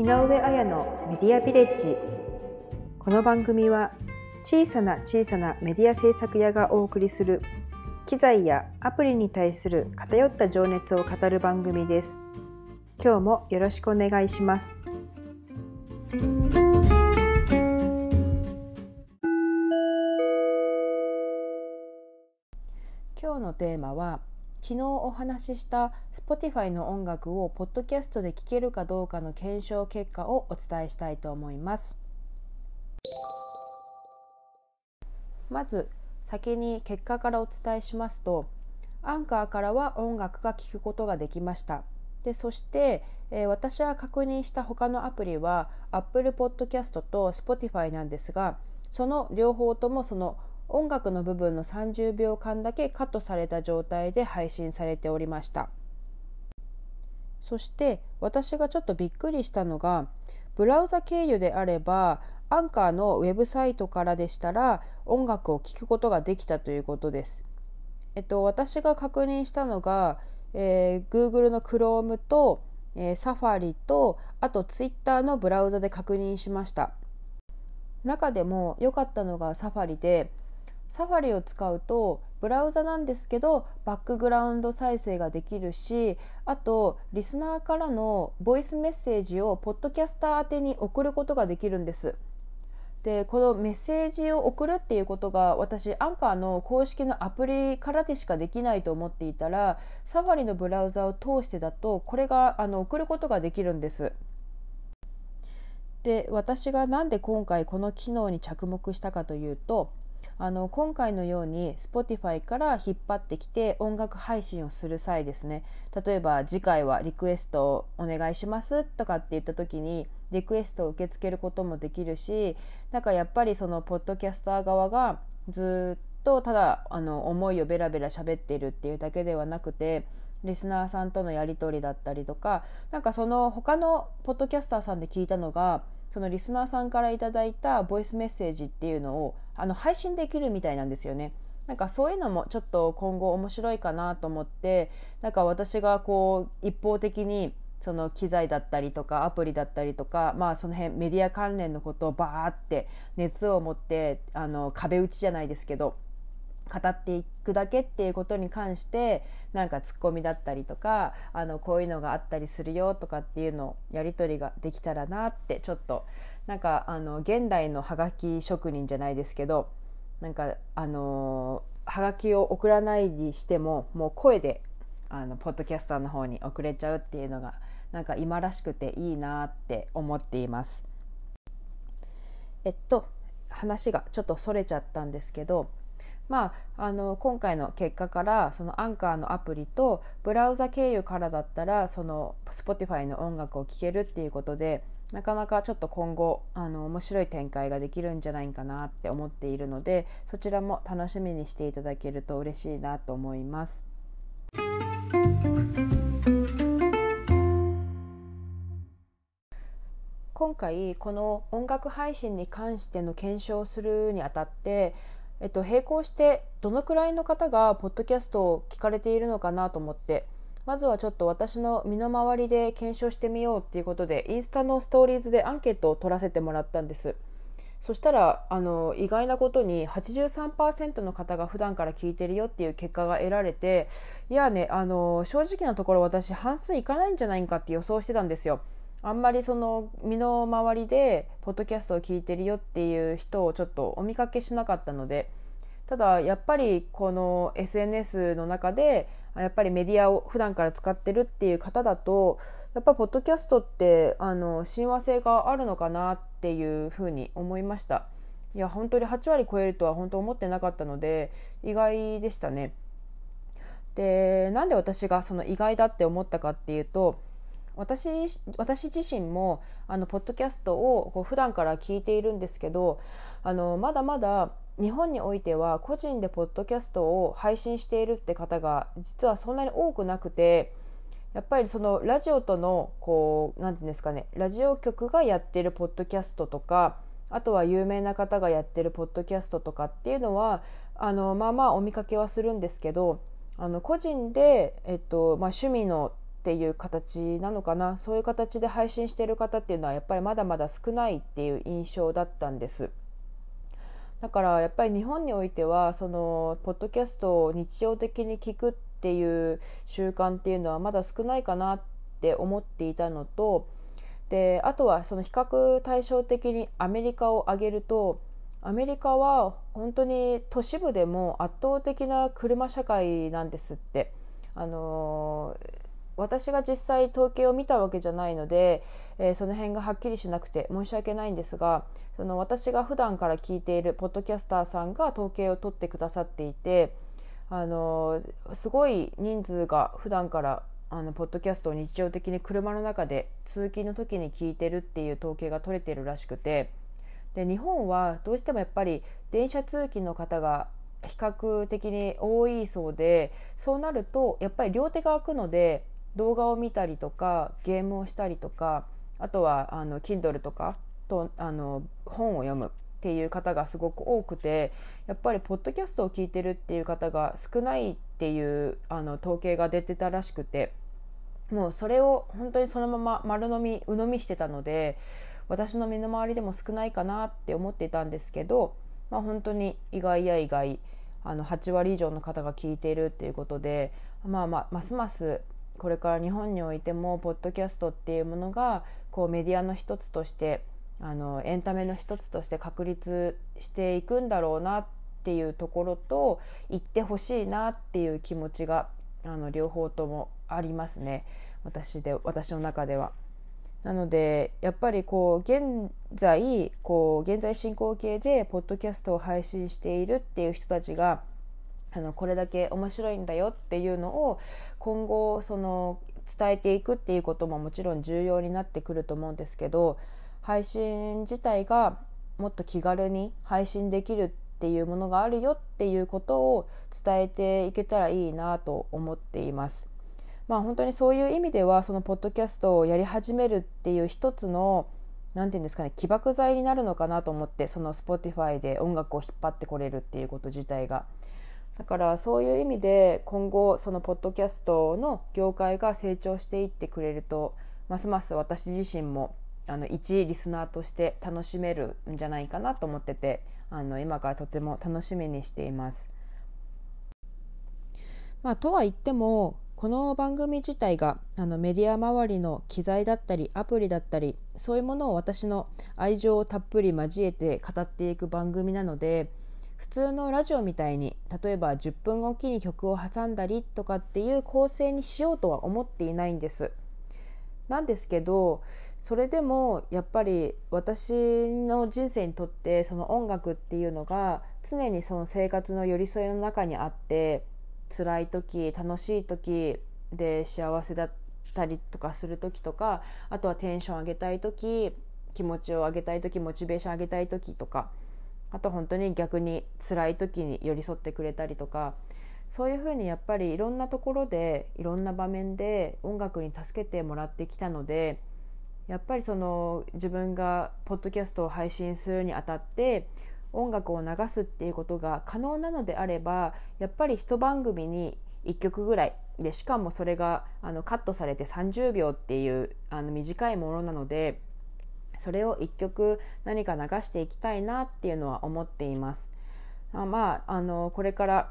井上彩のメディアビレッジ。この番組は小さな小さなメディア制作屋がお送りする機材やアプリに対する偏った情熱を語る番組です。今日もよろしくお願いします。今日のテーマは昨日お話しした Spotify の音楽をポッドキャストで聴けるかどうかの検証結果をお伝えしたいと思います。まず先に結果からお伝えしますとアンカーからは音楽が聴くことができました。でそして、えー、私は確認した他のアプリは Apple Podcast と Spotify なんですがその両方ともその音楽の部分の30秒間だけカットされた状態で配信されておりましたそして私がちょっとびっくりしたのがブラウザ経由であればアンカーのウェブサイトからでしたら音楽を聴くことができたということです。えっと、私が確認したのが、えー、Google の Chrome と、えー、Safari とあと Twitter のブラウザで確認しました。中でも良かったのが Safari でサファリを使うとブラウザなんですけどバックグラウンド再生ができるしあとリスナーからのボイスメッセージをポッドキャスター宛てに送ることができるんです。でこのメッセージを送るっていうことが私アンカーの公式のアプリからでしかできないと思っていたらサファリのブラウザを通してだとこれがあの送ることができるんです。で私が何で今回この機能に着目したかというとあの今回のように Spotify から引っ張ってきて音楽配信をする際ですね。例えば次回はリクエストをお願いしますとかって言った時にリクエストを受け付けることもできるしなんかやっぱりそのポッドキャスター側がずっとただあの思いをベラベラ喋っているっていうだけではなくてリスナーさんとのやり取りだったりとかなんかその他のポッドキャスターさんで聞いたのがそのリスナーさんからいただいたボイスメッセージっていうのをあの配信できるみたいなんですよね。なんかそういうのもちょっと今後面白いかなと思ってなんか私がこう一方的にその機材だったりとかアプリだったりとかまあその辺メディア関連のことをバーって熱を持ってあの壁打ちじゃないですけど語っていくだけっていうことに関してなんかツッコミだったりとかあのこういうのがあったりするよとかっていうのをやり取りができたらなってちょっとなんかあの現代のハガキ職人じゃないですけどなんかあのハガキを送らないにしてももう声であのポッドキャスターの方に送れちゃうっていうのがなんか今らしくていいなって思っています。えっと話がちょっとそれちゃったんですけどまあ、あの今回の結果からそのアンカーのアプリとブラウザ経由からだったらその Spotify の音楽を聴けるっていうことでなかなかちょっと今後あの面白い展開ができるんじゃないかなって思っているのでそちらも楽しみにしていただけると嬉しいなと思います。今回この音楽配信に関しての検証するにあたってえっと、並行してどのくらいの方がポッドキャストを聞かれているのかなと思ってまずはちょっと私の身の回りで検証してみようっていうことでインスタのストーリーズでアンケートを取らせてもらったんです。そしたらあの意外なことに83%の方が普段から聞いてるよっていう結果が得られていやねあの正直なところ私半数いかないんじゃないかって予想してたんですよ。あんまりその身の回りでポッドキャストを聞いてるよっていう人をちょっとお見かけしなかったのでただやっぱりこの SNS の中でやっぱりメディアを普段から使ってるっていう方だとやっぱポッドキャストってあの親和性があるのかなっていうふうに思いました。いや本当に8割超えるとは本当思ってなかったので意外でしたね。でなんで私がその意外だって思ったかっていうと私私自身もあのポッドキャストをこう普段から聞いているんですけどあのまだまだ日本においては個人でポッドキャストを配信しているって方が実はそんなに多くなくてやっぱりそのラジオとのこう何て言うんですかねラジオ局がやってるポッドキャストとかあとは有名な方がやってるポッドキャストとかっていうのはあのまあまあお見かけはするんですけどあの個人で、えっとまあ、趣味のっていう形なのかなそういう形で配信している方っていうのはやっぱりまだまだ少ないっていう印象だったんです。だからやっぱり日本においてはそのポッドキャストを日常的に聞くっていう習慣っていうのはまだ少ないかなって思っていたのとであとはその比較対照的にアメリカを挙げるとアメリカは本当に都市部でも圧倒的な車社会なんですって。あの私が実際統計を見たわけじゃないので、えー、その辺がはっきりしなくて申し訳ないんですがその私が普段から聞いているポッドキャスターさんが統計を取ってくださっていてあのすごい人数が普段からあのポッドキャストを日常的に車の中で通勤の時に聞いてるっていう統計が取れてるらしくてで日本はどうしてもやっぱり電車通勤の方が比較的に多いそうでそうなるとやっぱり両手が空くので動画を見たりとかゲームをしたりとかあとはあの Kindle とかとあの本を読むっていう方がすごく多くてやっぱりポッドキャストを聞いてるっていう方が少ないっていうあの統計が出てたらしくてもうそれを本当にそのまま丸飲み鵜呑みしてたので私の身の回りでも少ないかなって思っていたんですけど、まあ、本当に意外や意外あの8割以上の方が聞いているっていうことで、まあまあ、ますますこれから日本においてもポッドキャストっていうものがこうメディアの一つとしてあのエンタメの一つとして確立していくんだろうなっていうところと言ってほしいなっていう気持ちがあの両方ともありますね私で私の中では。なのでやっぱりこう現在こう現在進行形でポッドキャストを配信しているっていう人たちがあのこれだけ面白いんだよっていうのを今後その伝えていくっていうことももちろん重要になってくると思うんですけど配信自体がもっと気軽に配信できるっていうものがあるよっていうことを伝えていけたらいいなと思っています。まあ本当にそういう意味ではそのポッドキャストをやり始めるっていう一つの何て言うんですかね起爆剤になるのかなと思ってその Spotify で音楽を引っ張ってこれるっていうこと自体が。だからそういう意味で今後そのポッドキャストの業界が成長していってくれるとますます私自身もあの一リスナーとして楽しめるんじゃないかなと思っててあの今からとても楽しみにしています。まあ、とは言ってもこの番組自体があのメディア周りの機材だったりアプリだったりそういうものを私の愛情をたっぷり交えて語っていく番組なので普通のラジオみたいに例えば10分おきに曲を挟んだりとかっていう構成にしようとは思っていないんです。なんですけどそれでもやっぱり私の人生にとってその音楽っていうのが常にその生活の寄り添いの中にあって辛い時楽しい時で幸せだったりとかする時とかあとはテンション上げたい時気持ちを上げたい時モチベーション上げたい時とかあと本当に逆に辛い時に寄り添ってくれたりとかそういうふうにやっぱりいろんなところでいろんな場面で音楽に助けてもらってきたのでやっぱりその自分がポッドキャストを配信するにあたって音楽を流すっていうことが可能なのであればやっぱり一番組に1曲ぐらいでしかもそれがあのカットされて30秒っていうあの短いものなのでそれを1曲何か流していきたいなっていうのは思っています。あまあ、あのこれから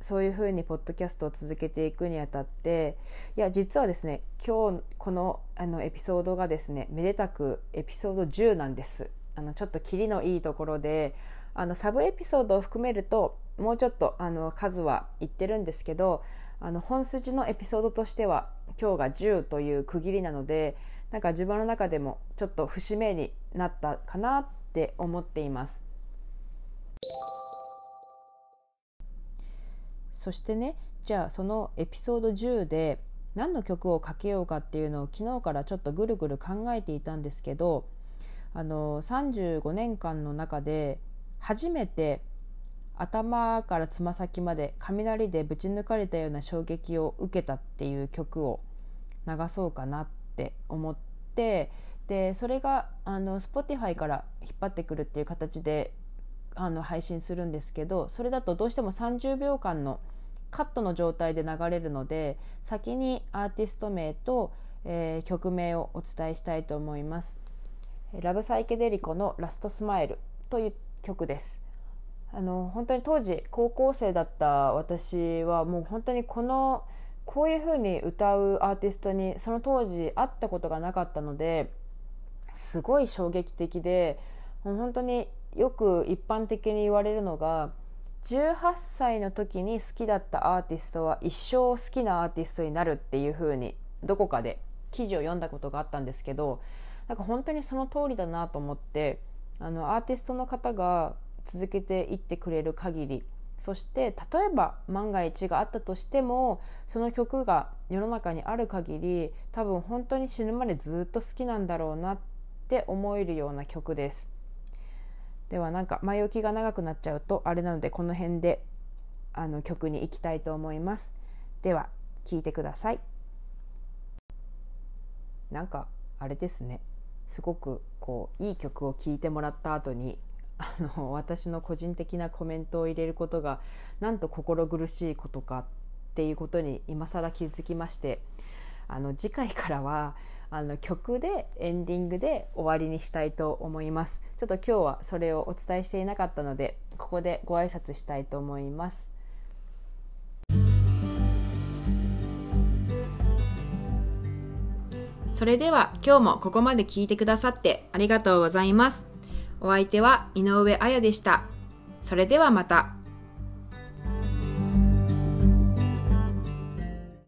そういうふうにポッドキャストを続けていくにあたっていや実はですね今日このあのエピソードがですねめでたくエピソード10なんですあのちょっとキリのいいところであのサブエピソードを含めるともうちょっとあの数はいってるんですけどあの本筋のエピソードとしては今日が10という区切りなのでなんか自分の中でもちょっと節目になったかなって思っています。そしてねじゃあそのエピソード10で何の曲をかけようかっていうのを昨日からちょっとぐるぐる考えていたんですけどあの35年間の中で初めて頭からつま先まで雷でぶち抜かれたような衝撃を受けたっていう曲を流そうかなってって思ってでそれがあの Spotify から引っ張ってくるっていう形であの配信するんですけどそれだとどうしても30秒間のカットの状態で流れるので先にアーティスト名と、えー、曲名をお伝えしたいと思います。ラブサイケデリコのラストスマイルという曲です。あの本当に当時高校生だった私はもう本当にこのこういう風に歌うアーティストにその当時会ったことがなかったのですごい衝撃的でもう本当によく一般的に言われるのが18歳の時に好きだったアーティストは一生好きなアーティストになるっていう風にどこかで記事を読んだことがあったんですけどなんか本当にその通りだなと思ってあのアーティストの方が続けていってくれる限りそして例えば万が一があったとしてもその曲が世の中にある限り多分本当に死ぬまでずっと好きなんだろうなって思えるような曲です。ではなんか前置きが長くなっちゃうとあれなのでこの辺であの曲に行きたいと思います。では聴いてください。なんかあれですね。すごくこういい曲を聴いてもらった後にあの私の個人的なコメントを入れることがなんと心苦しいことかっていうことに今更気づきましてあの次回からはあの曲でエンディングで終わりにしたいと思います。ちょっと今日はそれをお伝えしていなかったのでここでご挨拶したいと思います。それでは今日もここまで聞いてくださってありがとうございます。お相手は井上彩でしたそれではまた。